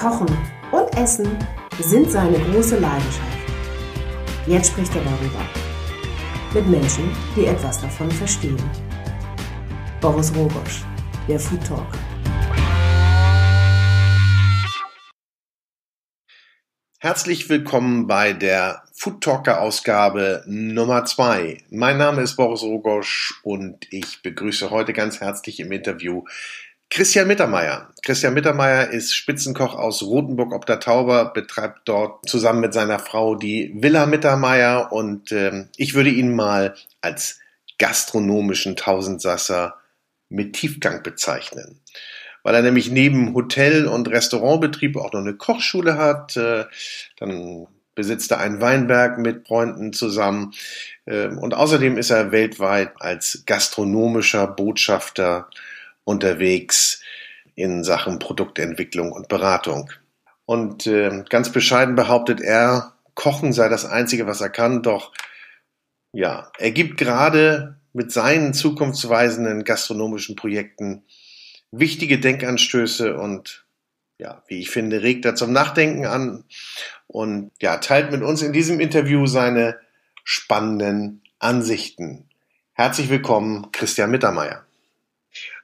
Kochen und Essen sind seine große Leidenschaft. Jetzt spricht er darüber. Mit Menschen, die etwas davon verstehen. Boris Rogosch, der Food Talk. Herzlich willkommen bei der Food Talker Ausgabe Nummer zwei. Mein Name ist Boris Rogosch und ich begrüße heute ganz herzlich im Interview Christian Mittermeier. Christian Mittermeier ist Spitzenkoch aus Rothenburg ob der Tauber, betreibt dort zusammen mit seiner Frau die Villa Mittermeier und äh, ich würde ihn mal als gastronomischen Tausendsasser mit Tiefgang bezeichnen. Weil er nämlich neben Hotel- und Restaurantbetrieb auch noch eine Kochschule hat, äh, dann besitzt er einen Weinberg mit Freunden zusammen äh, und außerdem ist er weltweit als gastronomischer Botschafter unterwegs in Sachen Produktentwicklung und Beratung. Und äh, ganz bescheiden behauptet er, Kochen sei das Einzige, was er kann, doch ja, er gibt gerade mit seinen zukunftsweisenden gastronomischen Projekten wichtige Denkanstöße und ja, wie ich finde, regt er zum Nachdenken an und ja, teilt mit uns in diesem Interview seine spannenden Ansichten. Herzlich willkommen, Christian Mittermeier.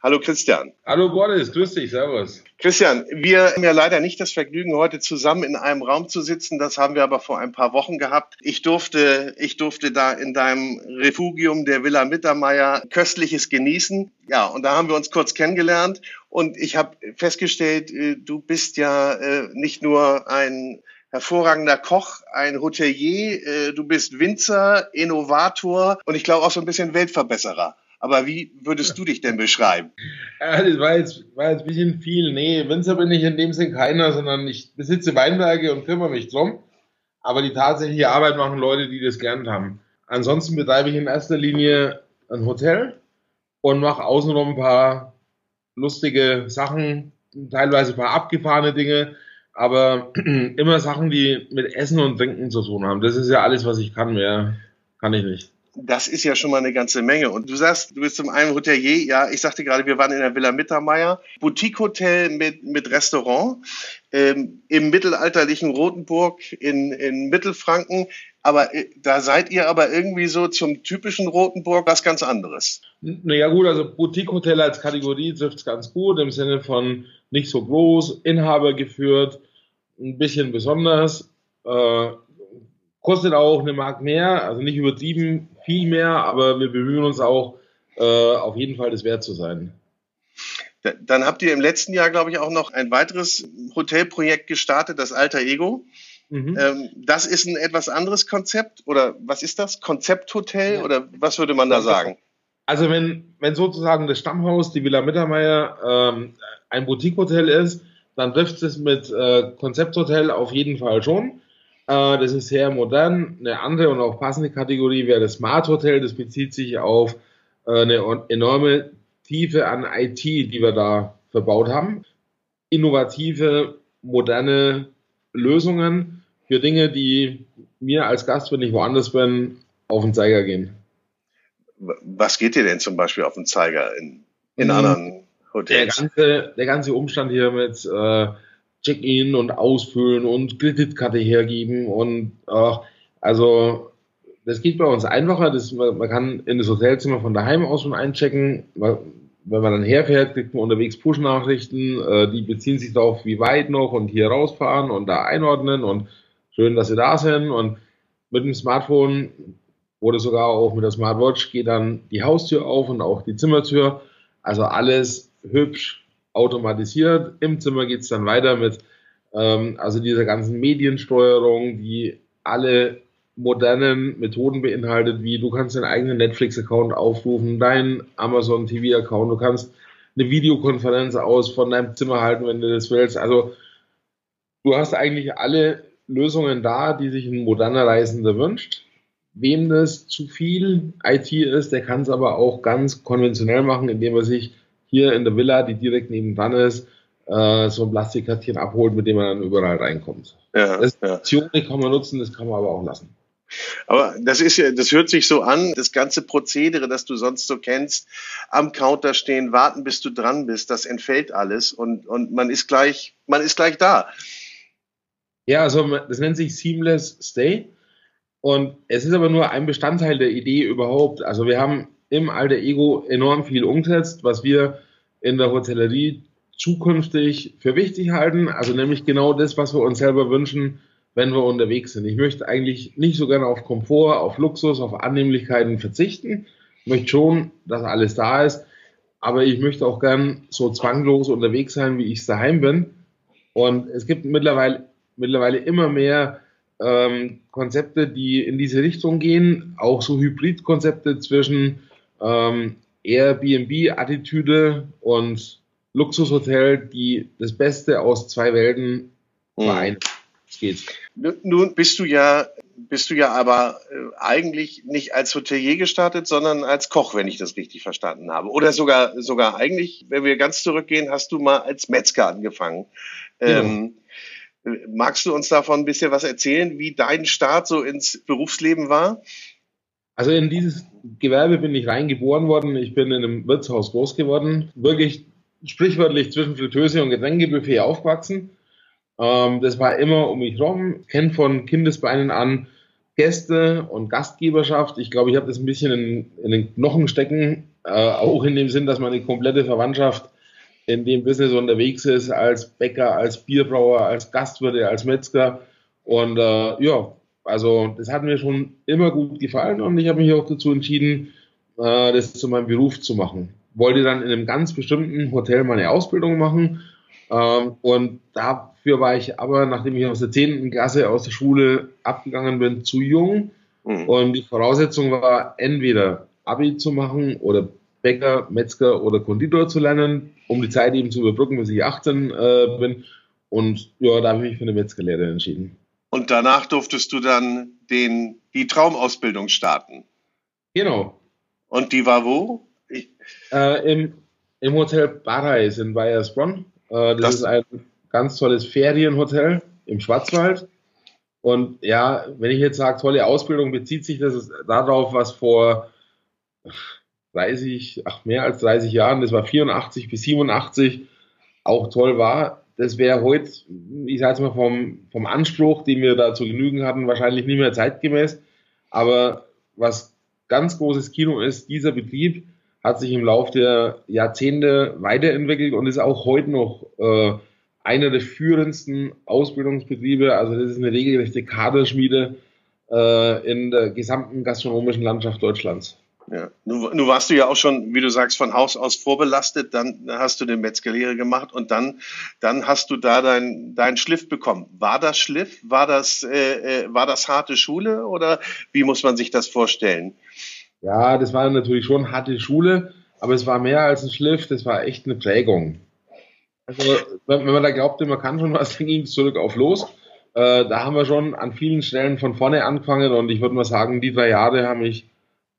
Hallo Christian. Hallo Boris, grüß dich, servus. Christian, wir haben ja leider nicht das Vergnügen, heute zusammen in einem Raum zu sitzen. Das haben wir aber vor ein paar Wochen gehabt. Ich durfte, ich durfte da in deinem Refugium der Villa Mittermeier köstliches genießen. Ja, und da haben wir uns kurz kennengelernt. Und ich habe festgestellt, äh, du bist ja äh, nicht nur ein hervorragender Koch, ein Hotelier, äh, du bist Winzer, Innovator und ich glaube auch so ein bisschen Weltverbesserer. Aber wie würdest du dich denn beschreiben? Ja, das war jetzt, war jetzt ein bisschen viel. Nee, Winzer bin ich in dem Sinn keiner, sondern ich besitze Weinberge und kümmere mich drum. Aber die tatsächliche Arbeit machen Leute, die das gelernt haben. Ansonsten betreibe ich in erster Linie ein Hotel und mache außenrum ein paar lustige Sachen, teilweise ein paar abgefahrene Dinge, aber immer Sachen, die mit Essen und Trinken zu tun haben. Das ist ja alles, was ich kann. Mehr kann ich nicht das ist ja schon mal eine ganze Menge. Und du sagst, du bist zum einen Hotelier, ja, ich sagte gerade, wir waren in der Villa Mittermeier, Boutique-Hotel mit, mit Restaurant ähm, im mittelalterlichen Rotenburg in, in Mittelfranken. Aber äh, da seid ihr aber irgendwie so zum typischen Rotenburg was ganz anderes. Naja gut, also Boutique-Hotel als Kategorie trifft es ganz gut, im Sinne von nicht so groß, Inhaber geführt, ein bisschen besonders. Äh, kostet auch eine Mark mehr, also nicht übertrieben viel mehr, aber wir bemühen uns auch, äh, auf jeden Fall das wert zu sein. Dann habt ihr im letzten Jahr, glaube ich, auch noch ein weiteres Hotelprojekt gestartet, das Alter Ego. Mhm. Ähm, das ist ein etwas anderes Konzept oder was ist das? Konzepthotel ja. oder was würde man da sagen? Also wenn, wenn sozusagen das Stammhaus, die Villa Mittermeier, ähm, ein Boutique-Hotel ist, dann trifft es mit äh, Konzepthotel auf jeden Fall schon. Äh, das ist sehr modern. Eine andere und auch passende Kategorie wäre das Smart Hotel. Das bezieht sich auf äh, eine enorme Tiefe an IT, die wir da verbaut haben. Innovative, moderne Lösungen für Dinge, die mir als Gast, wenn ich woanders bin, auf den Zeiger gehen. Was geht dir denn zum Beispiel auf den Zeiger in, in mhm. anderen Hotels? Der ganze, der ganze Umstand hier mit äh, Check-in und ausfüllen und Kreditkarte hergeben und ach, also das geht bei uns einfacher. Das, man kann in das Hotelzimmer von daheim aus schon einchecken. Wenn man dann herfährt, kriegt man unterwegs Push-Nachrichten. Äh, die beziehen sich darauf, wie weit noch und hier rausfahren und da einordnen und schön, dass sie da sind. Und mit dem Smartphone oder sogar auch mit der Smartwatch geht dann die Haustür auf und auch die Zimmertür. Also alles hübsch, automatisiert. Im Zimmer geht es dann weiter mit ähm, also dieser ganzen Mediensteuerung, die alle modernen Methoden beinhaltet, wie du kannst deinen eigenen Netflix-Account aufrufen, deinen Amazon TV-Account, du kannst eine Videokonferenz aus von deinem Zimmer halten, wenn du das willst. Also du hast eigentlich alle Lösungen da, die sich ein moderner Reisender wünscht. Wem das zu viel IT ist, der kann es aber auch ganz konventionell machen, indem er sich hier in der Villa, die direkt nebenan ist, äh, so ein Plastikkartchen abholt, mit dem man dann überall reinkommt. Ja, das ja. Kann man nutzen, das kann man aber auch lassen. Aber das ist ja, das hört sich so an, das ganze Prozedere, das du sonst so kennst, am Counter stehen, warten, bis du dran bist, das entfällt alles und, und man ist gleich, man ist gleich da. Ja, also das nennt sich Seamless Stay. Und es ist aber nur ein Bestandteil der Idee überhaupt. Also wir haben im Alter Ego enorm viel umgesetzt, was wir in der Hotellerie zukünftig für wichtig halten. Also nämlich genau das, was wir uns selber wünschen, wenn wir unterwegs sind. Ich möchte eigentlich nicht so gerne auf Komfort, auf Luxus, auf Annehmlichkeiten verzichten. Ich möchte schon, dass alles da ist. Aber ich möchte auch gern so zwanglos unterwegs sein, wie ich es daheim bin. Und es gibt mittlerweile, mittlerweile immer mehr ähm, Konzepte, die in diese Richtung gehen. Auch so Hybridkonzepte zwischen ähm, Airbnb-Attitüde und Luxushotel, die das Beste aus zwei Welten mhm. vereinen. Es geht. Nun bist du ja, bist du ja aber äh, eigentlich nicht als Hotelier gestartet, sondern als Koch, wenn ich das richtig verstanden habe. Oder sogar, sogar eigentlich, wenn wir ganz zurückgehen, hast du mal als Metzger angefangen. Ja. Ähm, magst du uns davon ein bisschen was erzählen, wie dein Start so ins Berufsleben war? Also in dieses Gewerbe bin ich reingeboren worden. Ich bin in einem Wirtshaus groß geworden. Wirklich sprichwörtlich zwischen Fritteuse und Getränkebuffet aufgewachsen. Ähm, das war immer um mich rum. Kennt von Kindesbeinen an Gäste und Gastgeberschaft. Ich glaube, ich habe das ein bisschen in, in den Knochen stecken. Äh, auch in dem Sinn, dass meine komplette Verwandtschaft in dem Business unterwegs ist, als Bäcker, als Bierbrauer, als Gastwirte, als Metzger. Und äh, ja, also das hat mir schon immer gut gefallen und ich habe mich auch dazu entschieden, äh, das zu meinem Beruf zu machen wollte dann in einem ganz bestimmten Hotel meine Ausbildung machen. Ähm, und dafür war ich aber, nachdem ich aus der 10. Klasse aus der Schule abgegangen bin, zu jung. Mhm. Und die Voraussetzung war, entweder Abi zu machen oder Bäcker, Metzger oder Konditor zu lernen, um die Zeit eben zu überbrücken, bis ich 18 äh, bin. Und ja, da habe ich mich für eine Metzgerlehre entschieden. Und danach durftest du dann den, die Traumausbildung starten. Genau. Und die war wo? Äh, im, Im Hotel Paradise in Bayersbronn. Äh, das, das, ist ein ganz tolles Ferienhotel im Schwarzwald. Und ja, wenn ich jetzt sage, tolle Ausbildung, bezieht sich das darauf, was vor 30, ach, mehr als 30 Jahren, das war 84 bis 87, auch toll war. Das wäre heute, ich sage jetzt mal vom, vom Anspruch, den wir da zu genügen hatten, wahrscheinlich nicht mehr zeitgemäß. Aber was ganz großes Kino ist, dieser Betrieb hat sich im Laufe der Jahrzehnte weiterentwickelt und ist auch heute noch äh, einer der führendsten Ausbildungsbetriebe. Also das ist eine regelrechte Kaderschmiede äh, in der gesamten gastronomischen Landschaft Deutschlands. Ja. Nun, nun warst du ja auch schon, wie du sagst, von Haus aus vorbelastet, dann hast du den Metzgerlehre gemacht und dann, dann hast du da deinen dein Schliff bekommen. War das Schliff? War das, äh, äh war das harte Schule oder wie muss man sich das vorstellen? Ja, das war natürlich schon harte Schule, aber es war mehr als ein Schliff, das war echt eine Prägung. Also, wenn, wenn man da glaubte, man kann schon was, dann ging es zurück auf los. Äh, da haben wir schon an vielen Stellen von vorne angefangen und ich würde mal sagen, die drei Jahre haben mich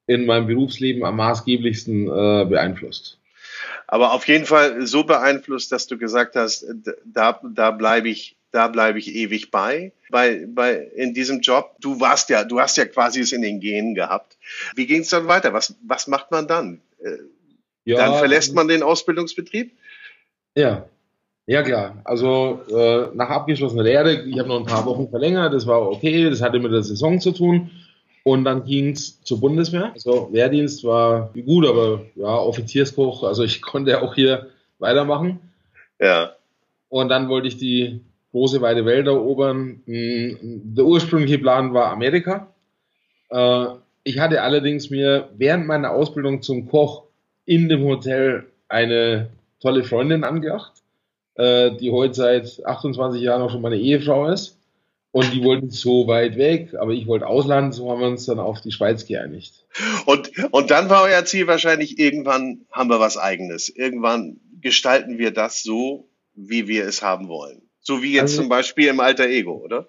in meinem Berufsleben am maßgeblichsten äh, beeinflusst. Aber auf jeden Fall so beeinflusst, dass du gesagt hast, da, da bleibe ich da bleibe ich ewig bei, bei, bei in diesem Job. Du warst ja, du hast ja quasi es in den Genen gehabt. Wie ging es dann weiter? Was, was macht man dann? Äh, ja, dann verlässt man den Ausbildungsbetrieb? Ja, ja klar. Also äh, nach abgeschlossener Lehre, ich habe noch ein paar Wochen verlängert, das war okay, das hatte mit der Saison zu tun. Und dann ging es zur Bundeswehr. Also Wehrdienst war gut, aber ja, Offizierskoch, also ich konnte auch hier weitermachen. Ja. Und dann wollte ich die große weite Welt erobern. Hm, der ursprüngliche Plan war Amerika. Äh, ich hatte allerdings mir während meiner Ausbildung zum Koch in dem Hotel eine tolle Freundin angedacht, äh, die heute seit 28 Jahren auch schon meine Ehefrau ist. Und die wollten so weit weg, aber ich wollte Ausland, so haben wir uns dann auf die Schweiz geeinigt. Und, und dann war euer Ziel wahrscheinlich, irgendwann haben wir was eigenes. Irgendwann gestalten wir das so, wie wir es haben wollen. So wie jetzt also, zum Beispiel im Alter Ego, oder?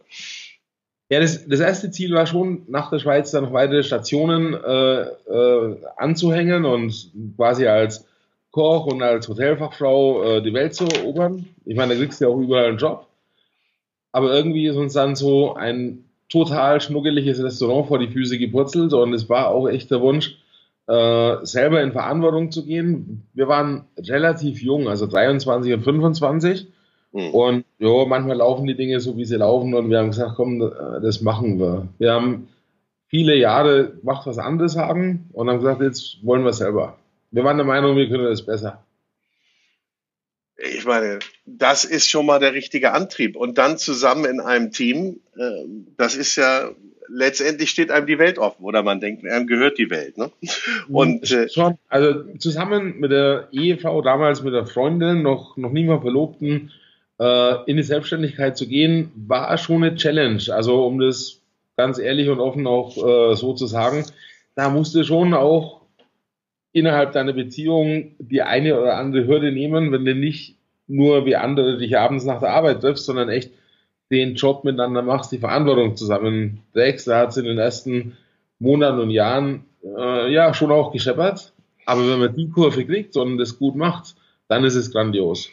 Ja, das, das erste Ziel war schon, nach der Schweiz dann noch weitere Stationen äh, äh, anzuhängen und quasi als Koch und als Hotelfachfrau äh, die Welt zu erobern. Ich meine, da kriegst du ja auch überall einen Job. Aber irgendwie ist uns dann so ein total schnuckeliges Restaurant vor die Füße gepurzelt und es war auch echt der Wunsch, äh, selber in Verantwortung zu gehen. Wir waren relativ jung, also 23 und 25. Mhm. Und ja, manchmal laufen die Dinge so, wie sie laufen und wir haben gesagt, komm, das machen wir. Wir haben viele Jahre gemacht, was anderes haben und haben gesagt, jetzt wollen wir selber. Wir waren der Meinung, wir können das besser ich meine, das ist schon mal der richtige Antrieb. Und dann zusammen in einem Team, äh, das ist ja, letztendlich steht einem die Welt offen oder man denkt, einem gehört die Welt. Ne? Und äh, schon, also zusammen mit der Ehefrau, damals mit der Freundin, noch, noch nie mal Verlobten, äh, in die Selbstständigkeit zu gehen, war schon eine Challenge. Also um das ganz ehrlich und offen auch äh, so zu sagen, da musste schon auch innerhalb deiner Beziehung die eine oder andere Hürde nehmen, wenn du nicht nur wie andere dich abends nach der Arbeit triffst, sondern echt den Job miteinander machst, die Verantwortung zusammen trägst. Da hat es in den ersten Monaten und Jahren äh, ja schon auch gescheppert. Aber wenn man die Kurve kriegt und das gut macht, dann ist es grandios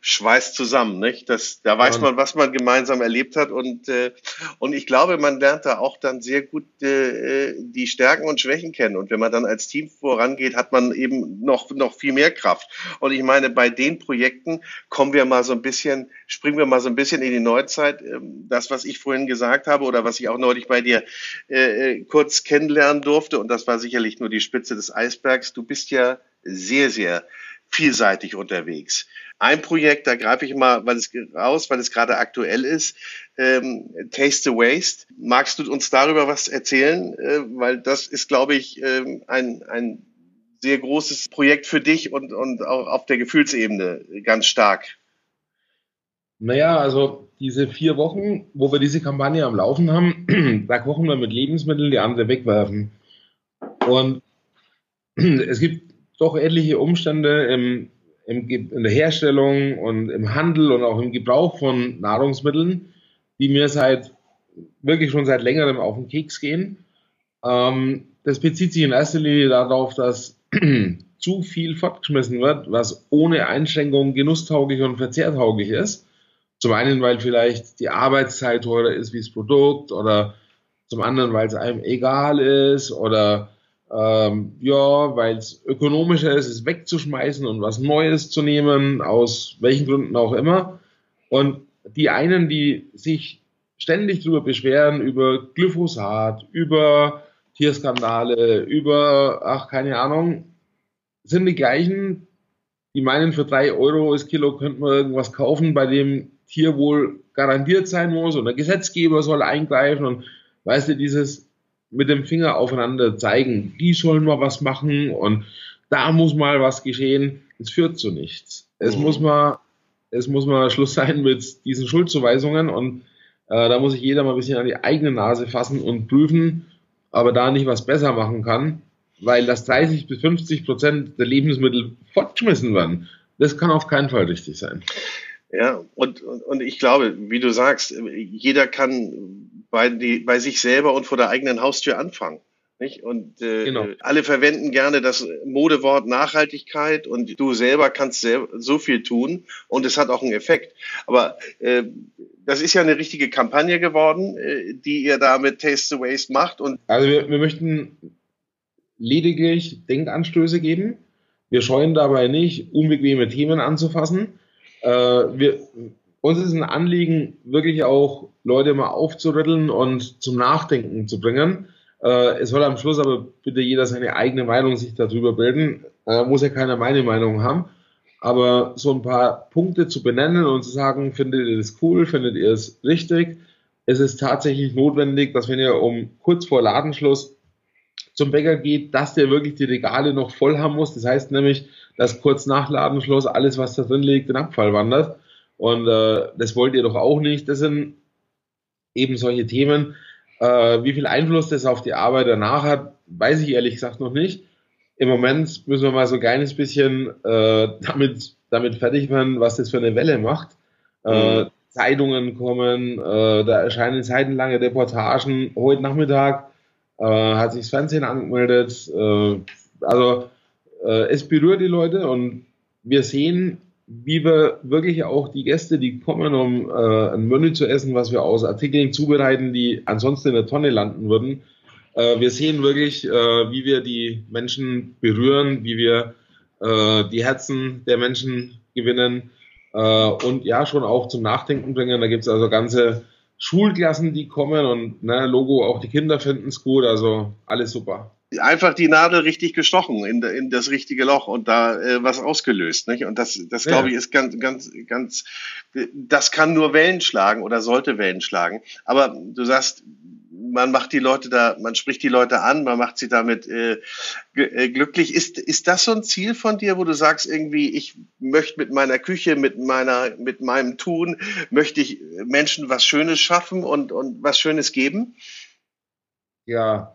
schweißt zusammen, nicht? Das, da weiß man, was man gemeinsam erlebt hat und äh, und ich glaube, man lernt da auch dann sehr gut äh, die Stärken und Schwächen kennen und wenn man dann als Team vorangeht, hat man eben noch noch viel mehr Kraft. Und ich meine, bei den Projekten kommen wir mal so ein bisschen, springen wir mal so ein bisschen in die Neuzeit. Ähm, das, was ich vorhin gesagt habe oder was ich auch neulich bei dir äh, äh kurz kennenlernen durfte und das war sicherlich nur die Spitze des Eisbergs. Du bist ja sehr sehr vielseitig unterwegs. Ein Projekt, da greife ich mal weil es raus, weil es gerade aktuell ist, ähm, Taste the Waste. Magst du uns darüber was erzählen? Äh, weil das ist, glaube ich, äh, ein, ein sehr großes Projekt für dich und, und auch auf der Gefühlsebene ganz stark. Naja, also diese vier Wochen, wo wir diese Kampagne am Laufen haben, da kochen wir mit Lebensmitteln, die andere wegwerfen. Und es gibt doch etliche Umstände im, im, in der Herstellung und im Handel und auch im Gebrauch von Nahrungsmitteln, die mir seit wirklich schon seit längerem auf den Keks gehen. Ähm, das bezieht sich in erster Linie darauf, dass zu viel fortgeschmissen wird, was ohne Einschränkung genusstauglich und verzehrtauglich ist. Zum einen, weil vielleicht die Arbeitszeit teurer ist wie das Produkt oder zum anderen, weil es einem egal ist oder ähm, ja, weil es ökonomischer ist, es wegzuschmeißen und was Neues zu nehmen, aus welchen Gründen auch immer. Und die einen, die sich ständig darüber beschweren, über Glyphosat, über Tierskandale, über, ach, keine Ahnung, sind die gleichen, die meinen, für drei Euro das Kilo könnte man irgendwas kaufen, bei dem Tierwohl garantiert sein muss und der Gesetzgeber soll eingreifen und weißt du, dieses mit dem Finger aufeinander zeigen, die sollen mal was machen und da muss mal was geschehen. Es führt zu nichts. Es mhm. muss mal, es muss mal Schluss sein mit diesen Schuldzuweisungen und äh, da muss sich jeder mal ein bisschen an die eigene Nase fassen und prüfen, ob er da nicht was besser machen kann, weil das 30 bis 50 Prozent der Lebensmittel fortgeschmissen werden. Das kann auf keinen Fall richtig sein. Ja, und, und, und ich glaube, wie du sagst, jeder kann bei, die, bei sich selber und vor der eigenen Haustür anfangen. Nicht? Und äh, genau. alle verwenden gerne das Modewort Nachhaltigkeit und du selber kannst selber so viel tun und es hat auch einen Effekt. Aber äh, das ist ja eine richtige Kampagne geworden, äh, die ihr da mit Taste the Waste macht. Und also wir, wir möchten lediglich Denkanstöße geben. Wir scheuen dabei nicht, unbequeme Themen anzufassen. Äh, wir, uns ist ein Anliegen, wirklich auch Leute mal aufzurütteln und zum Nachdenken zu bringen. Äh, es soll am Schluss aber bitte jeder seine eigene Meinung sich darüber bilden. Äh, muss ja keiner meine Meinung haben. Aber so ein paar Punkte zu benennen und zu sagen, findet ihr das cool, findet ihr es richtig? Es ist tatsächlich notwendig, dass wenn ihr um kurz vor Ladenschluss zum Bäcker geht, dass der wirklich die Regale noch voll haben muss. Das heißt nämlich, dass kurz nach Ladenschluss alles, was da drin liegt, in Abfall wandert. Und äh, das wollt ihr doch auch nicht. Das sind eben solche Themen. Äh, wie viel Einfluss das auf die Arbeit danach hat, weiß ich ehrlich gesagt noch nicht. Im Moment müssen wir mal so ein kleines bisschen äh, damit, damit fertig werden, was das für eine Welle macht. Äh, mhm. Zeitungen kommen, äh, da erscheinen seitenlange Reportagen. Heute Nachmittag äh, hat sich das Fernsehen angemeldet. Äh, also äh, es berührt die Leute und wir sehen, wie wir wirklich auch die Gäste, die kommen, um äh, ein Menü zu essen, was wir aus Artikeln zubereiten, die ansonsten in der Tonne landen würden. Äh, wir sehen wirklich, äh, wie wir die Menschen berühren, wie wir äh, die Herzen der Menschen gewinnen äh, und ja, schon auch zum Nachdenken bringen. Da gibt's also ganze Schulklassen, die kommen und ne, Logo, auch die Kinder finden es gut, also alles super einfach die Nadel richtig gestochen in, in das richtige Loch und da äh, was ausgelöst. Nicht? Und das, das glaube ich, ist ganz, ganz, ganz, das kann nur Wellen schlagen oder sollte Wellen schlagen. Aber du sagst, man macht die Leute da, man spricht die Leute an, man macht sie damit äh, äh, glücklich. Ist, ist das so ein Ziel von dir, wo du sagst, irgendwie, ich möchte mit meiner Küche, mit meiner, mit meinem Tun, möchte ich Menschen was Schönes schaffen und, und was Schönes geben? Ja,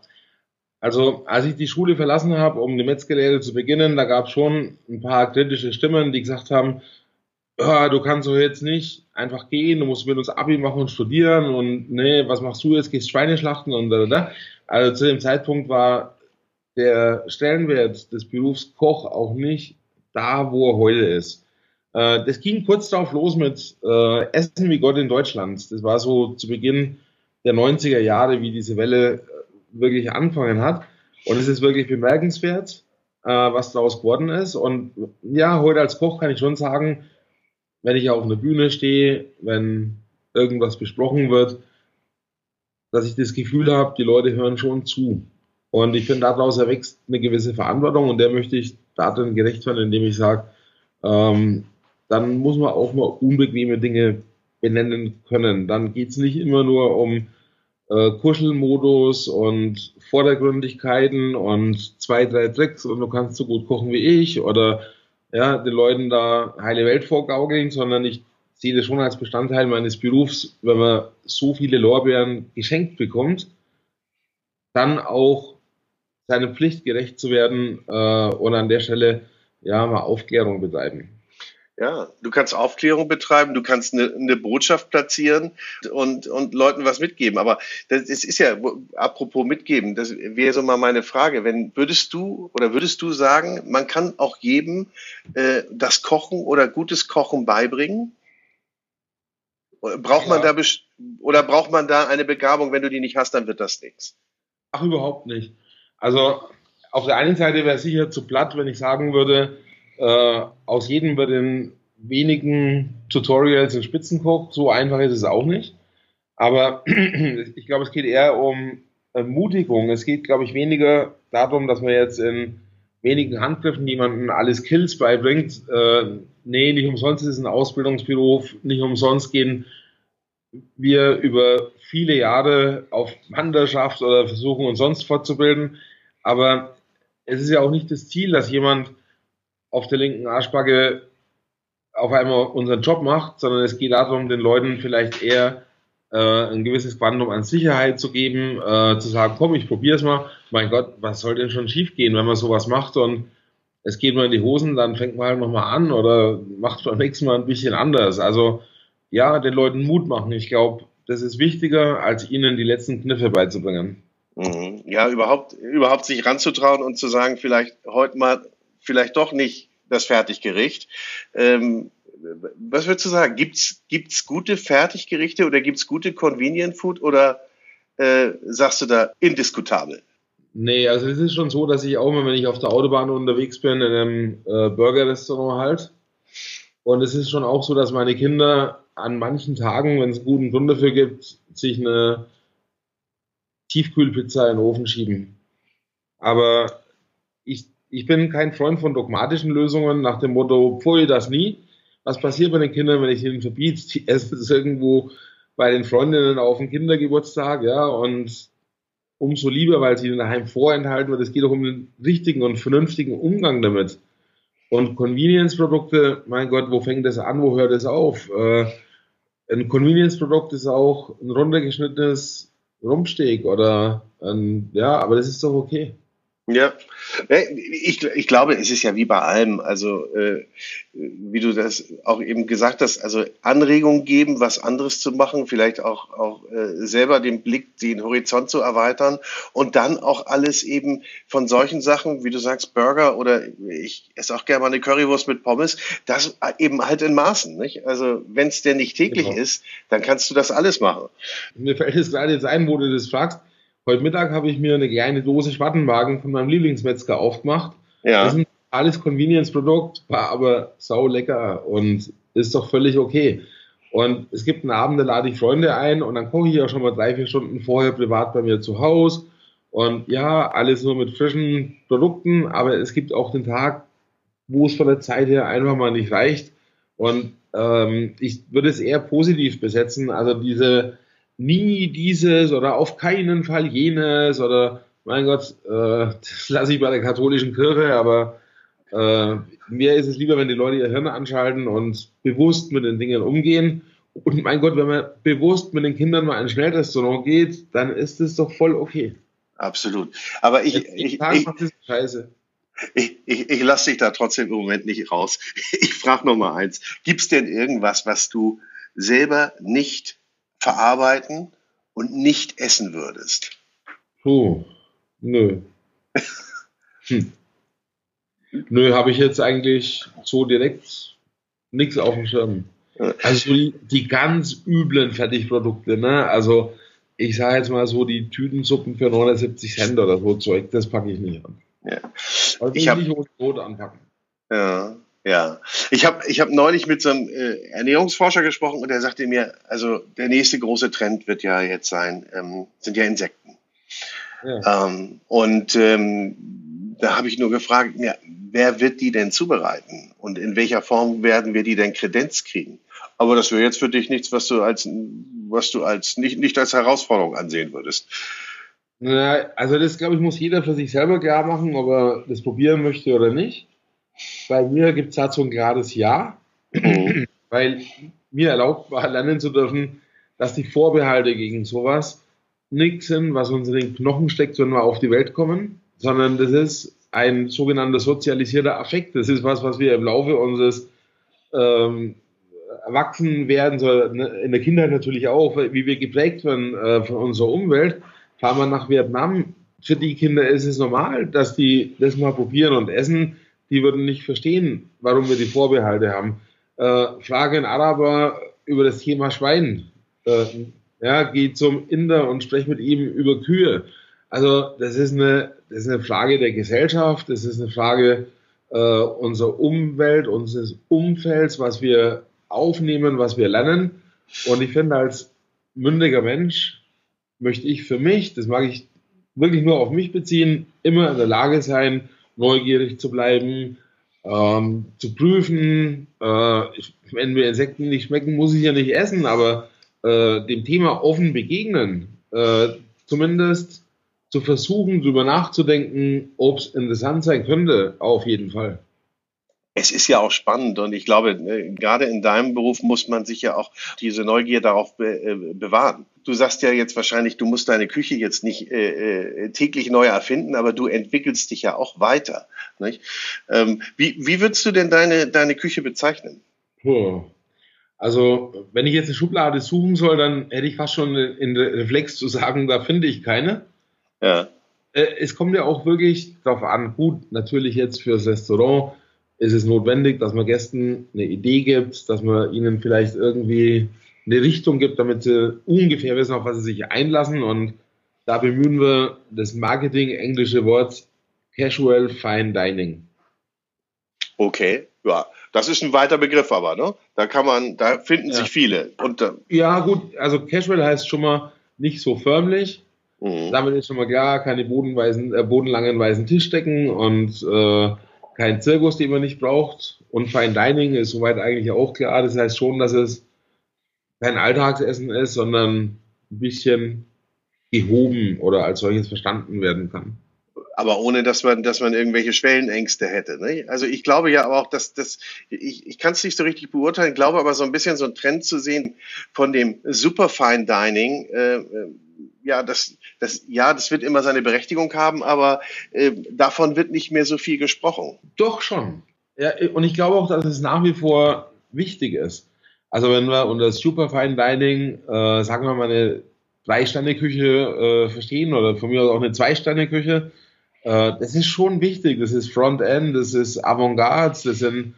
also als ich die Schule verlassen habe, um die Metzgerlehre zu beginnen, da gab es schon ein paar kritische Stimmen, die gesagt haben, du kannst doch jetzt nicht einfach gehen, du musst mit uns Abi machen und studieren und nee, was machst du jetzt, gehst Schweine schlachten und da, da. Also zu dem Zeitpunkt war der Stellenwert des Berufs Koch auch nicht da, wo er heute ist. Äh, das ging kurz darauf los mit äh, Essen wie Gott in Deutschland. Das war so zu Beginn der 90er Jahre, wie diese Welle wirklich angefangen hat. Und es ist wirklich bemerkenswert, äh, was daraus geworden ist. Und ja, heute als Koch kann ich schon sagen, wenn ich auf einer Bühne stehe, wenn irgendwas besprochen wird, dass ich das Gefühl habe, die Leute hören schon zu. Und ich finde, daraus erwächst eine gewisse Verantwortung und der möchte ich darin gerecht werden, indem ich sage, ähm, dann muss man auch mal unbequeme Dinge benennen können. Dann geht es nicht immer nur um äh, Kuschelmodus und Vordergründigkeiten und zwei, drei Tricks und du kannst so gut kochen wie ich oder ja, den Leuten da heile Welt vorgaukeln, sondern ich sehe das schon als Bestandteil meines Berufs, wenn man so viele Lorbeeren geschenkt bekommt, dann auch seiner Pflicht gerecht zu werden äh, und an der Stelle ja mal Aufklärung betreiben. Ja, du kannst Aufklärung betreiben, du kannst eine, eine Botschaft platzieren und, und Leuten was mitgeben. Aber das, das ist ja, apropos mitgeben, das wäre so mal meine Frage. Wenn würdest du oder würdest du sagen, man kann auch jedem äh, das Kochen oder gutes Kochen beibringen? Braucht ja. man da oder braucht man da eine Begabung, wenn du die nicht hast, dann wird das nichts? Ach, überhaupt nicht. Also auf der einen Seite wäre es sicher zu platt, wenn ich sagen würde, äh, aus jedem wird in wenigen Tutorials ein Spitzenkoch. So einfach ist es auch nicht. Aber ich glaube, es geht eher um Ermutigung. Es geht, glaube ich, weniger darum, dass man jetzt in wenigen Handgriffen jemanden alle Skills beibringt. Äh, nee, nicht umsonst ist es ein Ausbildungsberuf, nicht umsonst gehen wir über viele Jahre auf Wanderschaft oder versuchen uns sonst fortzubilden. Aber es ist ja auch nicht das Ziel, dass jemand auf der linken Arschbacke auf einmal unseren Job macht, sondern es geht darum, den Leuten vielleicht eher äh, ein gewisses Quantum an Sicherheit zu geben, äh, zu sagen, komm, ich probiere es mal. Mein Gott, was soll denn schon schiefgehen, wenn man sowas macht und es geht mal in die Hosen, dann fängt man halt nochmal an oder macht beim nächsten Mal ein bisschen anders. Also ja, den Leuten Mut machen. Ich glaube, das ist wichtiger, als ihnen die letzten Kniffe beizubringen. Mhm. Ja, überhaupt, überhaupt sich ranzutrauen und zu sagen, vielleicht heute mal vielleicht doch nicht das Fertiggericht. Ähm, was würdest du sagen? Gibt's gibt's gute Fertiggerichte oder gibt's gute Convenient Food oder äh, sagst du da indiskutabel? Nee, also es ist schon so, dass ich auch mal, wenn ich auf der Autobahn unterwegs bin, in einem äh, Burger-Restaurant halt. Und es ist schon auch so, dass meine Kinder an manchen Tagen, wenn es guten Grund dafür gibt, sich eine Tiefkühlpizza in den Ofen schieben. Aber ich ich bin kein Freund von dogmatischen Lösungen nach dem Motto, pfui, das nie. Was passiert bei den Kindern, wenn ich ihnen verbiete, die essen es irgendwo bei den Freundinnen auf dem Kindergeburtstag, ja, und umso lieber, weil sie ihnen daheim vorenthalten wird. Es geht doch um den richtigen und vernünftigen Umgang damit. Und Convenience-Produkte, mein Gott, wo fängt das an, wo hört es auf? Äh, ein Convenience-Produkt ist auch ein runtergeschnittenes Rumpsteak oder ein, ja, aber das ist doch okay. Ja, ich, ich glaube, es ist ja wie bei allem, also äh, wie du das auch eben gesagt hast, also Anregungen geben, was anderes zu machen, vielleicht auch, auch äh, selber den Blick, den Horizont zu erweitern und dann auch alles eben von solchen Sachen, wie du sagst, Burger oder ich esse auch gerne mal eine Currywurst mit Pommes, das eben halt in Maßen. Nicht? Also wenn es denn nicht täglich genau. ist, dann kannst du das alles machen. Mir fällt es gerade jetzt ein, wo du das fragst Heute Mittag habe ich mir eine kleine Dose Schwattenwagen von meinem Lieblingsmetzger aufgemacht. Ja. Das ist ein alles Convenience-Produkt, war aber sau lecker und ist doch völlig okay. Und es gibt einen Abend, da lade ich Freunde ein und dann koche ich ja schon mal drei, vier Stunden vorher privat bei mir zu Hause. Und ja, alles nur mit frischen Produkten, aber es gibt auch den Tag, wo es von der Zeit her einfach mal nicht reicht. Und ähm, ich würde es eher positiv besetzen. Also diese nie dieses oder auf keinen Fall jenes oder mein Gott, äh, das lasse ich bei der katholischen Kirche, aber äh, mir ist es lieber, wenn die Leute ihr Hirn anschalten und bewusst mit den Dingen umgehen. Und mein Gott, wenn man bewusst mit den Kindern mal in ein Schnellrestaurant geht, dann ist es doch voll okay. Absolut. Aber ich, ich, ich, ich, Scheiße. Ich, ich, ich lasse dich da trotzdem im Moment nicht raus. Ich frage noch mal eins. Gibt es denn irgendwas, was du selber nicht verarbeiten und nicht essen würdest? Puh, nö. hm. Nö, habe ich jetzt eigentlich so direkt nichts auf dem Schirm. Also die, die ganz üblen Fertigprodukte, ne? Also ich sage jetzt mal so, die Tütensuppen für 79 Cent oder so Zeug, das packe ich nicht an. Ja. Also ich habe nicht Brot anpacken. Ja. Ja, ich habe ich hab neulich mit so einem äh, Ernährungsforscher gesprochen und der sagte mir, also der nächste große Trend wird ja jetzt sein, ähm, sind ja Insekten. Ja. Ähm, und ähm, da habe ich nur gefragt, ja, wer wird die denn zubereiten und in welcher Form werden wir die denn Kredenz kriegen? Aber das wäre jetzt für dich nichts, was du als was du als nicht, nicht als Herausforderung ansehen würdest. Na, also das glaube ich muss jeder für sich selber klar machen, ob er das probieren möchte oder nicht. Bei mir gibt es dazu ein gerades Ja, mhm. weil mir erlaubt war, lernen zu dürfen, dass die Vorbehalte gegen sowas nichts sind, was uns in den Knochen steckt, wenn wir auf die Welt kommen, sondern das ist ein sogenannter sozialisierter Affekt. Das ist was, was wir im Laufe unseres ähm, Erwachsenwerden, so in der Kindheit natürlich auch, wie wir geprägt werden äh, von unserer Umwelt. Fahren wir nach Vietnam, für die Kinder ist es normal, dass die das mal probieren und essen die würden nicht verstehen, warum wir die Vorbehalte haben. Äh, frage einen Araber über das Thema Schwein. Äh, ja, geh zum Inder und sprech mit ihm über Kühe. Also das ist eine, das ist eine Frage der Gesellschaft, das ist eine Frage äh, unserer Umwelt, unseres Umfelds, was wir aufnehmen, was wir lernen. Und ich finde, als mündiger Mensch möchte ich für mich, das mag ich wirklich nur auf mich beziehen, immer in der Lage sein, neugierig zu bleiben, ähm, zu prüfen. Äh, ich, wenn mir Insekten nicht schmecken, muss ich ja nicht essen, aber äh, dem Thema offen begegnen, äh, zumindest zu versuchen, darüber nachzudenken, ob es interessant sein könnte, auf jeden Fall es ist ja auch spannend und ich glaube, äh, gerade in deinem Beruf muss man sich ja auch diese Neugier darauf be äh, bewahren. Du sagst ja jetzt wahrscheinlich, du musst deine Küche jetzt nicht äh, äh, täglich neu erfinden, aber du entwickelst dich ja auch weiter. Ähm, wie, wie würdest du denn deine, deine Küche bezeichnen? Puh. Also, wenn ich jetzt eine Schublade suchen soll, dann hätte ich fast schon in Reflex zu sagen, da finde ich keine. Ja. Äh, es kommt ja auch wirklich darauf an, gut, natürlich jetzt fürs Restaurant ist es notwendig, dass man Gästen eine Idee gibt, dass man ihnen vielleicht irgendwie eine Richtung gibt, damit sie ungefähr wissen, auf was sie sich einlassen. Und da bemühen wir das Marketing-englische Wort Casual Fine Dining. Okay, ja, das ist ein weiter Begriff, aber ne? Da kann man, da finden ja. sich viele. Und, äh, ja, gut, also Casual heißt schon mal nicht so förmlich. Mhm. Damit ist schon mal klar, keine bodenweisen, äh, bodenlangen weißen Tischdecken und äh, kein Zirkus, den man nicht braucht. Und Fine Dining ist soweit eigentlich auch klar. Das heißt schon, dass es kein Alltagsessen ist, sondern ein bisschen gehoben oder als solches verstanden werden kann. Aber ohne, dass man, dass man irgendwelche Schwellenängste hätte. Ne? Also ich glaube ja auch, dass das, ich, ich kann es nicht so richtig beurteilen, glaube aber so ein bisschen so ein Trend zu sehen von dem Superfine Dining, äh, ja, das, das, ja, das wird immer seine Berechtigung haben, aber äh, davon wird nicht mehr so viel gesprochen. Doch schon. Ja, und ich glaube auch, dass es nach wie vor wichtig ist. Also wenn wir unter Superfine Dining, äh, sagen wir mal eine Drei-Sterne-Küche äh, verstehen oder von mir aus auch eine Zwei-Sterne-Küche, äh, das ist schon wichtig. Das ist Frontend, das ist Avantgarde, das sind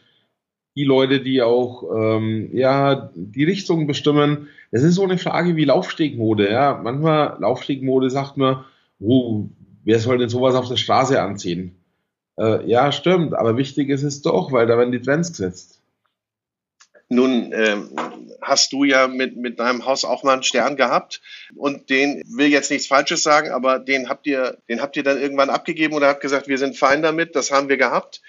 die Leute, die auch ähm, ja die Richtung bestimmen. Das ist so eine Frage wie Laufstegmode. Ja, manchmal Laufstegmode sagt man, oh, wer soll denn sowas auf der Straße anziehen? Äh, ja, stimmt, aber wichtig ist es doch, weil da werden die Trends gesetzt. Nun ähm, hast du ja mit, mit deinem Haus auch mal einen Stern gehabt und den will jetzt nichts Falsches sagen, aber den habt ihr, den habt ihr dann irgendwann abgegeben oder habt gesagt, wir sind fein damit, das haben wir gehabt.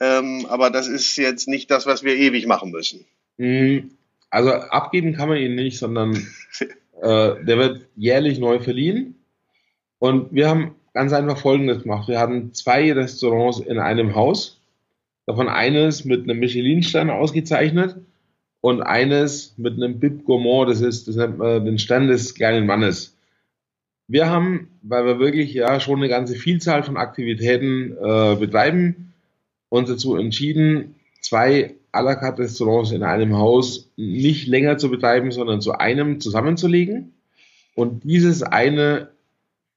Ähm, aber das ist jetzt nicht das, was wir ewig machen müssen. Mm, also abgeben kann man ihn nicht, sondern äh, der wird jährlich neu verliehen. Und wir haben ganz einfach Folgendes gemacht. Wir hatten zwei Restaurants in einem Haus. Davon eines mit einem Michelin-Stern ausgezeichnet und eines mit einem Bib Gourmand, das ist, das nennt man den Stern des kleinen Mannes. Wir haben, weil wir wirklich ja schon eine ganze Vielzahl von Aktivitäten äh, betreiben, uns dazu entschieden, zwei à la carte Restaurants in einem Haus nicht länger zu betreiben, sondern zu einem zusammenzulegen und dieses eine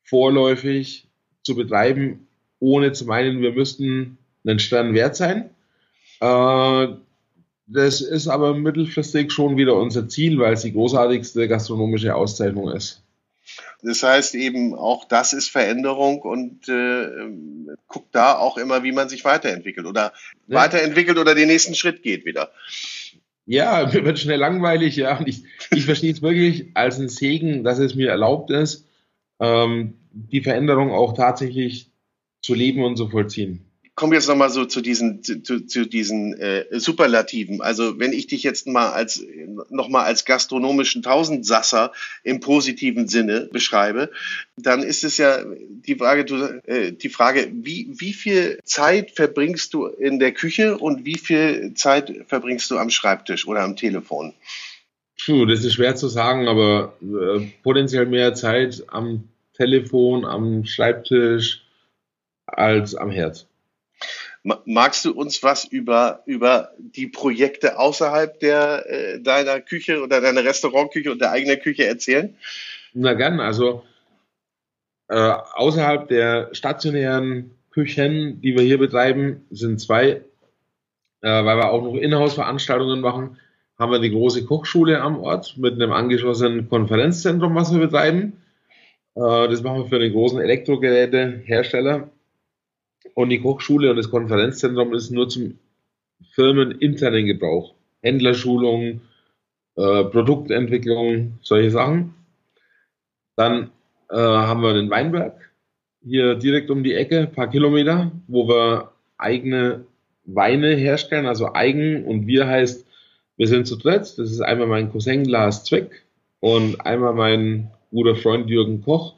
vorläufig zu betreiben, ohne zu meinen, wir müssten einen Stern wert sein. Äh, das ist aber mittelfristig schon wieder unser Ziel, weil es die großartigste gastronomische Auszeichnung ist. Das heißt eben, auch das ist Veränderung und äh, guckt da auch immer, wie man sich weiterentwickelt oder ja. weiterentwickelt oder den nächsten Schritt geht wieder. Ja, mir wird schnell langweilig, ja. Und ich, ich verstehe es wirklich als ein Segen, dass es mir erlaubt ist, ähm, die Veränderung auch tatsächlich zu leben und zu vollziehen kommen wir jetzt nochmal so zu diesen, zu, zu diesen äh, Superlativen. Also wenn ich dich jetzt mal als nochmal als gastronomischen Tausendsasser im positiven Sinne beschreibe, dann ist es ja die Frage, du, äh, die Frage, wie, wie viel Zeit verbringst du in der Küche und wie viel Zeit verbringst du am Schreibtisch oder am Telefon? Puh, das ist schwer zu sagen, aber äh, potenziell mehr Zeit am Telefon, am Schreibtisch als am Herz. Magst du uns was über, über die Projekte außerhalb der, äh, deiner Küche oder deiner Restaurantküche und der eigenen Küche erzählen? Na gern, also äh, außerhalb der stationären Küchen, die wir hier betreiben, sind zwei, äh, weil wir auch noch Inhouse-Veranstaltungen machen, haben wir die große Kochschule am Ort mit einem angeschlossenen Konferenzzentrum, was wir betreiben. Äh, das machen wir für den großen Elektrogerätehersteller und die Kochschule und das Konferenzzentrum ist nur zum firmeninternen Gebrauch. Händlerschulung, äh, Produktentwicklung, solche Sachen. Dann äh, haben wir den Weinberg hier direkt um die Ecke, ein paar Kilometer, wo wir eigene Weine herstellen, also eigen und wir heißt, wir sind zu dritt. Das ist einmal mein Cousin Lars Zweck und einmal mein guter Freund Jürgen Koch,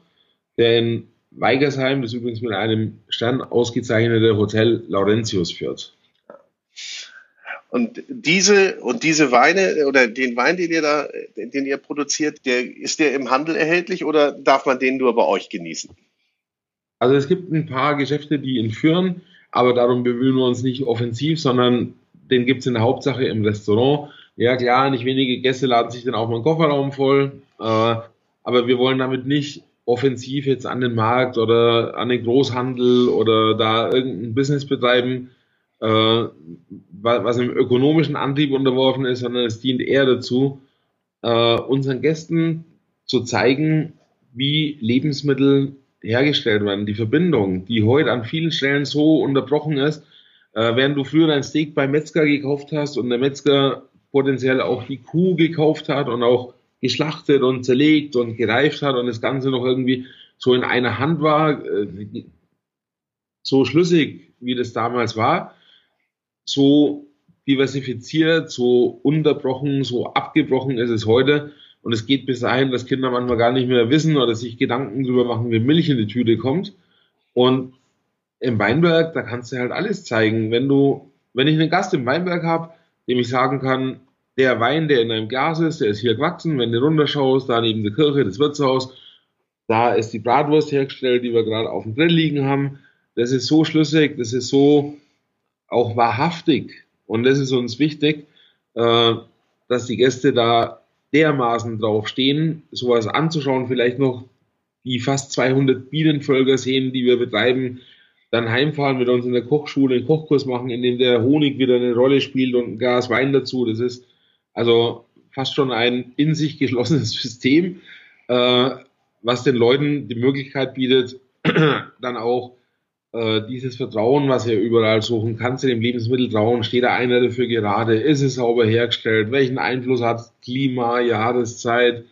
der in Weigersheim, das übrigens mit einem Stern ausgezeichnete Hotel Laurentius führt. Und diese, und diese Weine oder den Wein, den ihr da, den ihr produziert, der, ist der im Handel erhältlich oder darf man den nur bei euch genießen? Also es gibt ein paar Geschäfte, die ihn führen, aber darum bemühen wir uns nicht offensiv, sondern den gibt es in der Hauptsache im Restaurant. Ja klar, nicht wenige Gäste laden sich dann auch mal einen Kofferraum voll, äh, aber wir wollen damit nicht offensiv jetzt an den Markt oder an den Großhandel oder da irgendein Business betreiben, äh, was im ökonomischen Antrieb unterworfen ist, sondern es dient eher dazu, äh, unseren Gästen zu zeigen, wie Lebensmittel hergestellt werden, die Verbindung, die heute an vielen Stellen so unterbrochen ist, äh, während du früher dein Steak beim Metzger gekauft hast und der Metzger potenziell auch die Kuh gekauft hat und auch geschlachtet und zerlegt und gereift hat und das Ganze noch irgendwie so in einer Hand war, äh, so schlüssig, wie das damals war, so diversifiziert, so unterbrochen, so abgebrochen ist es heute. Und es geht bis dahin, dass Kinder manchmal gar nicht mehr wissen oder sich Gedanken darüber machen, wie Milch in die Tüte kommt. Und im Weinberg, da kannst du halt alles zeigen. Wenn du, wenn ich einen Gast im Weinberg habe, dem ich sagen kann, der Wein, der in einem Glas ist, der ist hier gewachsen. Wenn du runterschaust, da neben der Kirche, das Wirtshaus, Da ist die Bratwurst hergestellt, die wir gerade auf dem Grill liegen haben. Das ist so schlüssig, das ist so auch wahrhaftig. Und das ist uns wichtig, äh, dass die Gäste da dermaßen drauf stehen, sowas anzuschauen, vielleicht noch die fast 200 Bienenvölker sehen, die wir betreiben, dann heimfahren, mit uns in der Kochschule einen Kochkurs machen, in dem der Honig wieder eine Rolle spielt und ein Glas Wein dazu. Das ist also fast schon ein in sich geschlossenes System, äh, was den Leuten die Möglichkeit bietet, dann auch äh, dieses Vertrauen, was ihr überall suchen, kannst du dem Lebensmittel trauen, steht da einer dafür gerade, ist es sauber hergestellt, welchen Einfluss hat Klima, Jahreszeit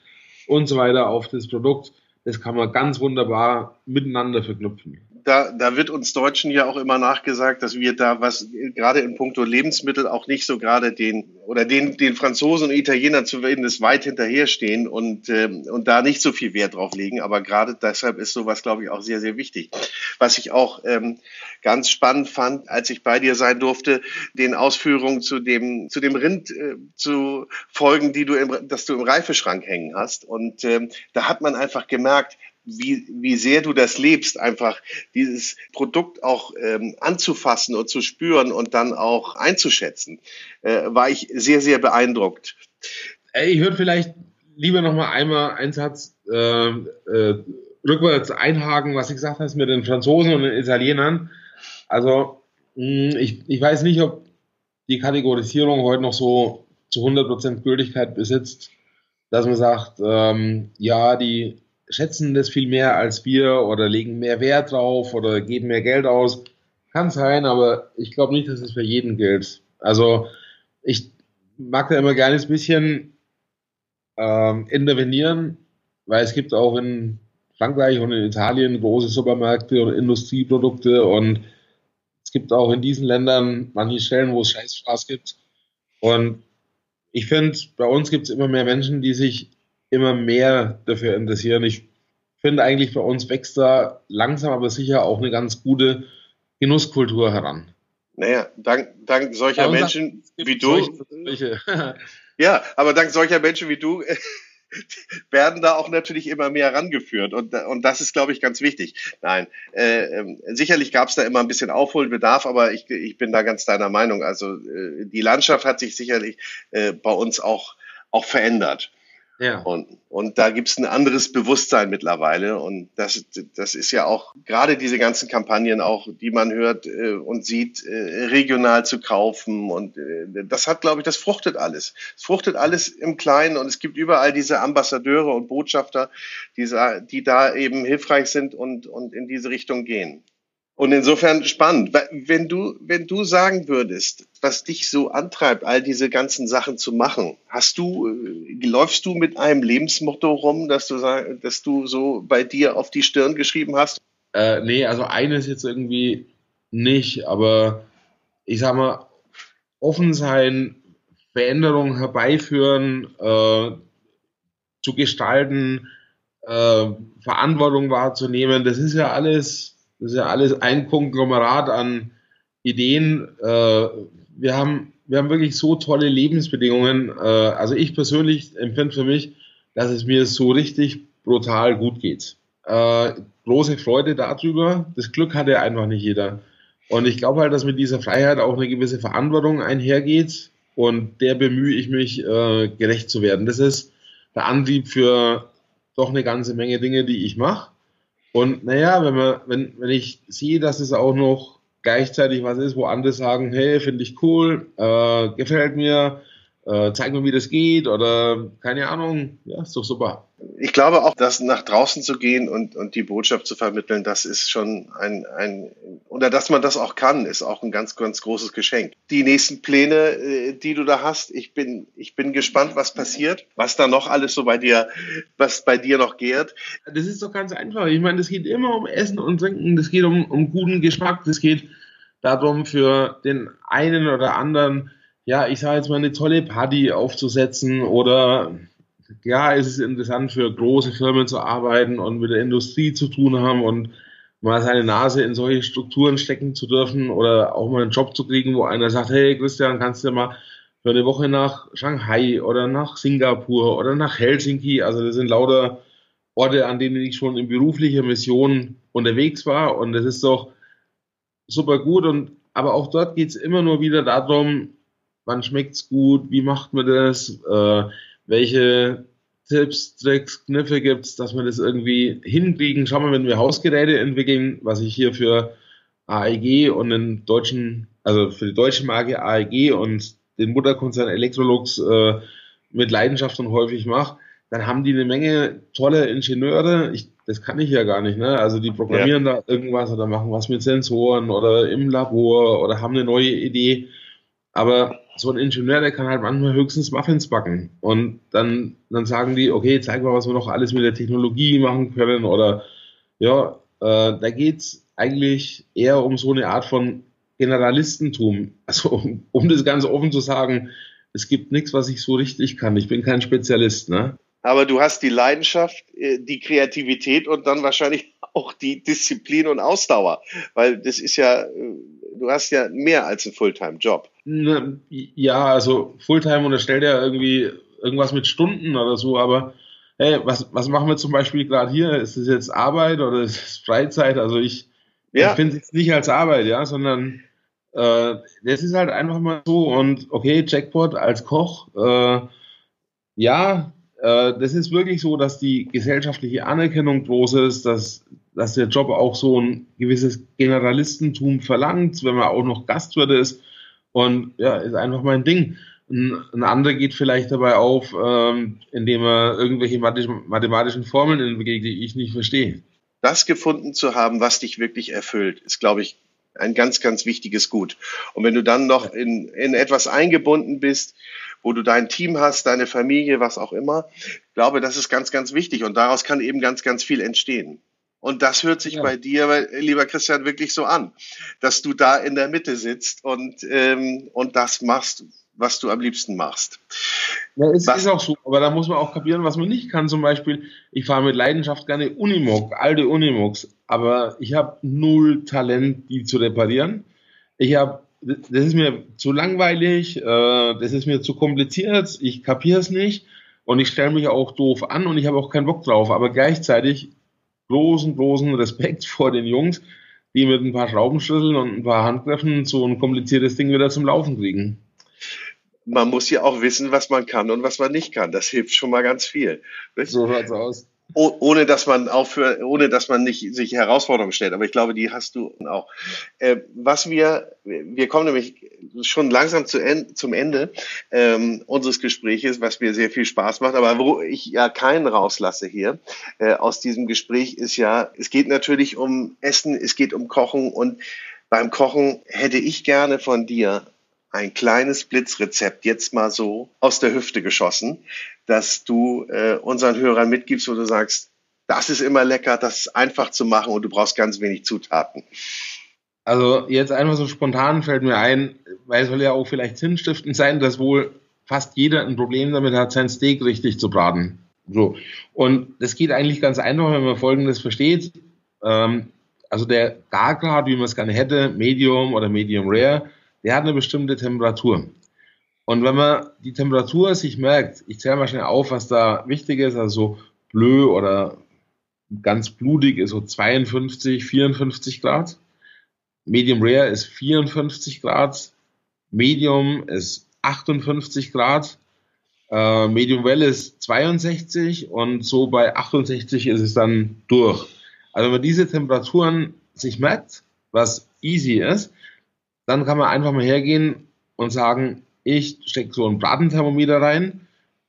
und so weiter auf das Produkt. Das kann man ganz wunderbar miteinander verknüpfen da, da wird uns Deutschen ja auch immer nachgesagt, dass wir da was gerade in puncto Lebensmittel auch nicht so gerade den oder den, den Franzosen und Italienern zumindest weit hinterherstehen und, ähm, und da nicht so viel Wert drauf legen. Aber gerade deshalb ist sowas, glaube ich, auch sehr, sehr wichtig. Was ich auch ähm, ganz spannend fand, als ich bei dir sein durfte, den Ausführungen zu dem, zu dem Rind äh, zu folgen, die du im, dass du im Reifeschrank hängen hast. Und ähm, da hat man einfach gemerkt, wie, wie sehr du das lebst, einfach dieses Produkt auch ähm, anzufassen und zu spüren und dann auch einzuschätzen, äh, war ich sehr, sehr beeindruckt. Ich würde vielleicht lieber noch mal einmal einen Satz äh, äh, rückwärts einhaken, was ich gesagt hast mit den Franzosen und den Italienern. Also mh, hm, ich, ich weiß nicht, ob die Kategorisierung heute noch so zu 100% Gültigkeit besitzt, dass man sagt, ähm, ja, die schätzen das viel mehr als wir oder legen mehr Wert drauf oder geben mehr Geld aus. Kann sein, aber ich glaube nicht, dass es für jeden gilt. Also ich mag da immer gerne ein bisschen ähm, intervenieren, weil es gibt auch in Frankreich und in Italien große Supermärkte und Industrieprodukte und es gibt auch in diesen Ländern manche Stellen, wo es Scheißstraß gibt. Und ich finde, bei uns gibt es immer mehr Menschen, die sich immer mehr dafür interessieren. Ich finde eigentlich bei uns wächst da langsam aber sicher auch eine ganz gute Genusskultur heran. Naja, dank, dank solcher ja, Menschen wie du. ja, aber dank solcher Menschen wie du werden da auch natürlich immer mehr rangeführt. Und, und das ist, glaube ich, ganz wichtig. Nein, äh, äh, sicherlich gab es da immer ein bisschen Aufholbedarf, aber ich, ich bin da ganz deiner Meinung. Also äh, die Landschaft hat sich sicherlich äh, bei uns auch, auch verändert. Ja. Und, und da gibt es ein anderes Bewusstsein mittlerweile. Und das, das ist ja auch gerade diese ganzen Kampagnen auch, die man hört äh, und sieht, äh, regional zu kaufen. Und äh, das hat, glaube ich, das fruchtet alles. Es fruchtet alles im Kleinen und es gibt überall diese Ambassadeure und Botschafter, die, die da eben hilfreich sind und, und in diese Richtung gehen. Und insofern spannend. Wenn du, wenn du sagen würdest, was dich so antreibt, all diese ganzen Sachen zu machen, hast du, äh, läufst du mit einem Lebensmotto rum, dass du, dass du so bei dir auf die Stirn geschrieben hast? Äh, nee, also eines jetzt irgendwie nicht, aber ich sag mal, offen sein, Veränderungen herbeiführen, äh, zu gestalten, äh, Verantwortung wahrzunehmen, das ist ja alles das ist ja alles ein Konglomerat an Ideen. Äh, wir haben, wir haben wirklich so tolle Lebensbedingungen. Äh, also ich persönlich empfinde für mich, dass es mir so richtig brutal gut geht. Äh, große Freude darüber. Das Glück hat ja einfach nicht jeder. Und ich glaube halt, dass mit dieser Freiheit auch eine gewisse Verantwortung einhergeht. Und der bemühe ich mich, gerecht zu werden. Das ist der Antrieb für doch eine ganze Menge Dinge, die ich mache. Und naja, wenn man, wenn, wenn ich sehe, dass es auch noch gleichzeitig was ist, wo andere sagen, hey, finde ich cool, äh, gefällt mir, äh, zeig mir, wie das geht oder keine Ahnung, ja, ist doch super ich glaube auch, dass nach draußen zu gehen und, und die Botschaft zu vermitteln, das ist schon ein, ein, oder dass man das auch kann, ist auch ein ganz, ganz großes Geschenk. Die nächsten Pläne, äh, die du da hast, ich bin, ich bin gespannt, was passiert, was da noch alles so bei dir, was bei dir noch gärt. Das ist doch ganz einfach. Ich meine, es geht immer um Essen und Trinken, das geht um, um guten Geschmack, das geht darum, für den einen oder anderen, ja, ich sage jetzt mal, eine tolle Party aufzusetzen oder ja, es ist interessant für große Firmen zu arbeiten und mit der Industrie zu tun haben und mal seine Nase in solche Strukturen stecken zu dürfen oder auch mal einen Job zu kriegen, wo einer sagt, hey Christian, kannst du mal für eine Woche nach Shanghai oder nach Singapur oder nach Helsinki, also das sind lauter Orte, an denen ich schon in beruflicher Mission unterwegs war. Und das ist doch super gut. Und aber auch dort geht es immer nur wieder darum, wann schmeckt's gut, wie macht man das, äh, welche Tipps, Tricks, Kniffe gibt's, dass wir das irgendwie hinkriegen. Schauen wir, wenn wir Hausgeräte entwickeln, was ich hier für AEG und den deutschen, also für die deutsche Marke AEG und den Mutterkonzern Electrolux äh, mit Leidenschaft und häufig mache, dann haben die eine Menge tolle Ingenieure. Ich, das kann ich ja gar nicht. Ne? Also die programmieren ja. da irgendwas oder machen was mit Sensoren oder im Labor oder haben eine neue Idee. Aber so ein Ingenieur, der kann halt manchmal höchstens Muffins backen. Und dann, dann sagen die, okay, zeig mal, was wir noch alles mit der Technologie machen können. Oder ja, äh, da geht's eigentlich eher um so eine Art von Generalistentum. Also um, um das ganz offen zu sagen, es gibt nichts, was ich so richtig kann. Ich bin kein Spezialist, ne? Aber du hast die Leidenschaft, äh, die Kreativität und dann wahrscheinlich auch die Disziplin und Ausdauer. Weil das ist ja, äh, du hast ja mehr als einen Fulltime-Job. Ne, ja, also Fulltime unterstellt ja irgendwie irgendwas mit Stunden oder so, aber hey, was, was machen wir zum Beispiel gerade hier? Ist es jetzt Arbeit oder ist es Freizeit? Also ich ja. finde es nicht als Arbeit, ja, sondern äh, das ist halt einfach mal so und okay, Jackpot als Koch, äh, ja, äh, das ist wirklich so, dass die gesellschaftliche Anerkennung groß ist, dass, dass der Job auch so ein gewisses Generalistentum verlangt, wenn man auch noch Gastwirt ist. Und ja, ist einfach mein Ding. Ein, ein anderer geht vielleicht dabei auf, ähm, indem er irgendwelche mathematischen Formeln entwickelt, die ich nicht verstehe. Das gefunden zu haben, was dich wirklich erfüllt, ist, glaube ich, ein ganz, ganz wichtiges Gut. Und wenn du dann noch in, in etwas eingebunden bist, wo du dein Team hast, deine Familie, was auch immer, glaube, das ist ganz, ganz wichtig. Und daraus kann eben ganz, ganz viel entstehen. Und das hört sich ja. bei dir, lieber Christian, wirklich so an, dass du da in der Mitte sitzt und, ähm, und das machst, was du am liebsten machst. Ja, es was? ist auch so, aber da muss man auch kapieren, was man nicht kann. Zum Beispiel, ich fahre mit Leidenschaft gerne Unimog, alte Unimogs, aber ich habe null Talent, die zu reparieren. Ich habe, das ist mir zu langweilig, äh, das ist mir zu kompliziert, ich kapiere es nicht und ich stelle mich auch doof an und ich habe auch keinen Bock drauf. Aber gleichzeitig großen, großen Respekt vor den Jungs, die mit ein paar Schraubenschlüsseln und ein paar Handgriffen so ein kompliziertes Ding wieder zum Laufen kriegen man muss ja auch wissen, was man kann und was man nicht kann. Das hilft schon mal ganz viel. So hört's aus. Oh, ohne dass man für, ohne dass man nicht sich Herausforderungen stellt. Aber ich glaube, die hast du auch. Äh, was wir, wir kommen nämlich schon langsam zu end, zum Ende ähm, unseres Gespräches, was mir sehr viel Spaß macht. Aber wo ich ja keinen rauslasse hier äh, aus diesem Gespräch ist ja, es geht natürlich um Essen, es geht um Kochen und beim Kochen hätte ich gerne von dir ein kleines Blitzrezept jetzt mal so aus der Hüfte geschossen, dass du äh, unseren Hörern mitgibst, wo du sagst, das ist immer lecker, das ist einfach zu machen und du brauchst ganz wenig Zutaten. Also jetzt einfach so spontan fällt mir ein, weil es soll ja auch vielleicht sinnstiftend sein, dass wohl fast jeder ein Problem damit hat, sein Steak richtig zu braten. So. Und das geht eigentlich ganz einfach, wenn man Folgendes versteht. Ähm, also der Gargrad, wie man es gerne hätte, Medium oder Medium Rare, der hat eine bestimmte Temperatur. Und wenn man die Temperatur sich merkt, ich zähle mal schnell auf, was da wichtig ist, also so blö oder ganz blutig ist so 52, 54 Grad. Medium Rare ist 54 Grad. Medium ist 58 Grad. Äh, Medium Well ist 62 und so bei 68 ist es dann durch. Also wenn man diese Temperaturen sich merkt, was easy ist, dann kann man einfach mal hergehen und sagen, ich stecke so ein Bratenthermometer rein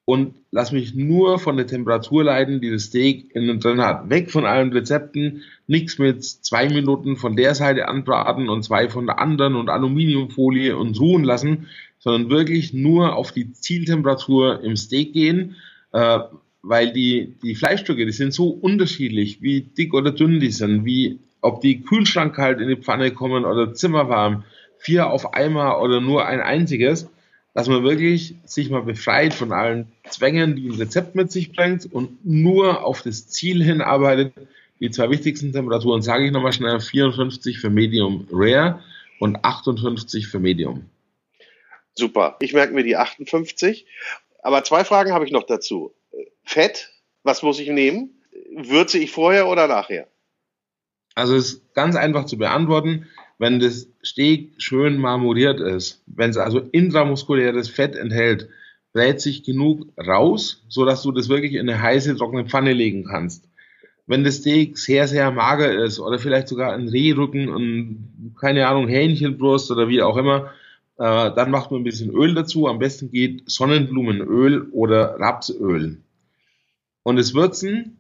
und lass mich nur von der Temperatur leiten, die das Steak innen drin hat. Weg von allen Rezepten, nichts mit zwei Minuten von der Seite anbraten und zwei von der anderen und Aluminiumfolie und ruhen lassen, sondern wirklich nur auf die Zieltemperatur im Steak gehen, äh, weil die, die Fleischstücke, die sind so unterschiedlich, wie dick oder dünn die sind, wie ob die Kühlschrank kalt in die Pfanne kommen oder zimmerwarm vier auf einmal oder nur ein einziges, dass man wirklich sich mal befreit von allen Zwängen, die ein Rezept mit sich bringt und nur auf das Ziel hinarbeitet. Die zwei wichtigsten Temperaturen sage ich nochmal schnell, 54 für Medium Rare und 58 für Medium. Super. Ich merke mir die 58. Aber zwei Fragen habe ich noch dazu. Fett, was muss ich nehmen? würze ich vorher oder nachher? Also es ist ganz einfach zu beantworten, wenn das Steak schön marmoriert ist, wenn es also intramuskuläres Fett enthält, brät sich genug raus, so dass du das wirklich in eine heiße, trockene Pfanne legen kannst. Wenn das Steak sehr, sehr mager ist oder vielleicht sogar ein Rehrücken und keine Ahnung, Hähnchenbrust oder wie auch immer, äh, dann macht man ein bisschen Öl dazu. Am besten geht Sonnenblumenöl oder Rapsöl. Und das Würzen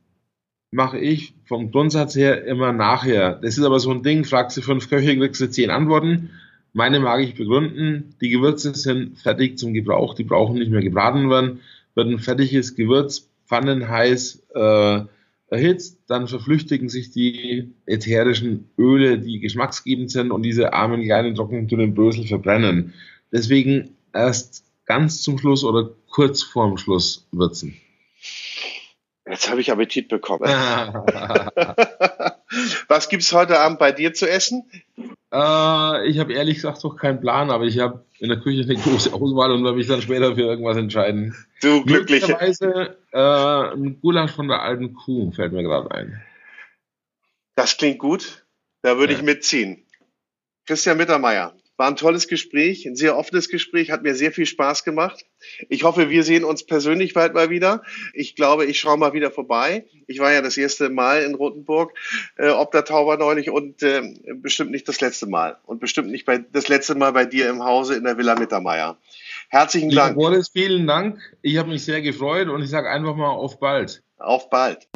mache ich vom Grundsatz her immer nachher. Das ist aber so ein Ding, fragst du fünf Köche, kriegst du zehn Antworten. Meine mag ich begründen. Die Gewürze sind fertig zum Gebrauch, die brauchen nicht mehr gebraten werden. Wird ein fertiges Gewürz pfannenheiß äh, erhitzt, dann verflüchtigen sich die ätherischen Öle, die geschmacksgebend sind und diese armen kleinen trockenen dünnen Brösel verbrennen. Deswegen erst ganz zum Schluss oder kurz vorm Schluss würzen. Jetzt habe ich Appetit bekommen. Was gibt's heute Abend bei dir zu essen? Äh, ich habe ehrlich gesagt doch keinen Plan, aber ich habe in der Küche eine große Auswahl und werde mich dann später für irgendwas entscheiden. Du glückliche. Äh, ein Gulasch von der alten Kuh fällt mir gerade ein. Das klingt gut. Da würde ja. ich mitziehen. Christian Mittermeier, war ein tolles Gespräch, ein sehr offenes Gespräch, hat mir sehr viel Spaß gemacht. Ich hoffe, wir sehen uns persönlich bald mal wieder. Ich glaube, ich schaue mal wieder vorbei. Ich war ja das erste Mal in Rotenburg, äh, ob der Tauber neulich und äh, bestimmt nicht das letzte Mal. Und bestimmt nicht bei, das letzte Mal bei dir im Hause in der Villa Mittermeier. Herzlichen Dank. Boris, vielen Dank. Ich habe mich sehr gefreut und ich sage einfach mal auf bald. Auf bald.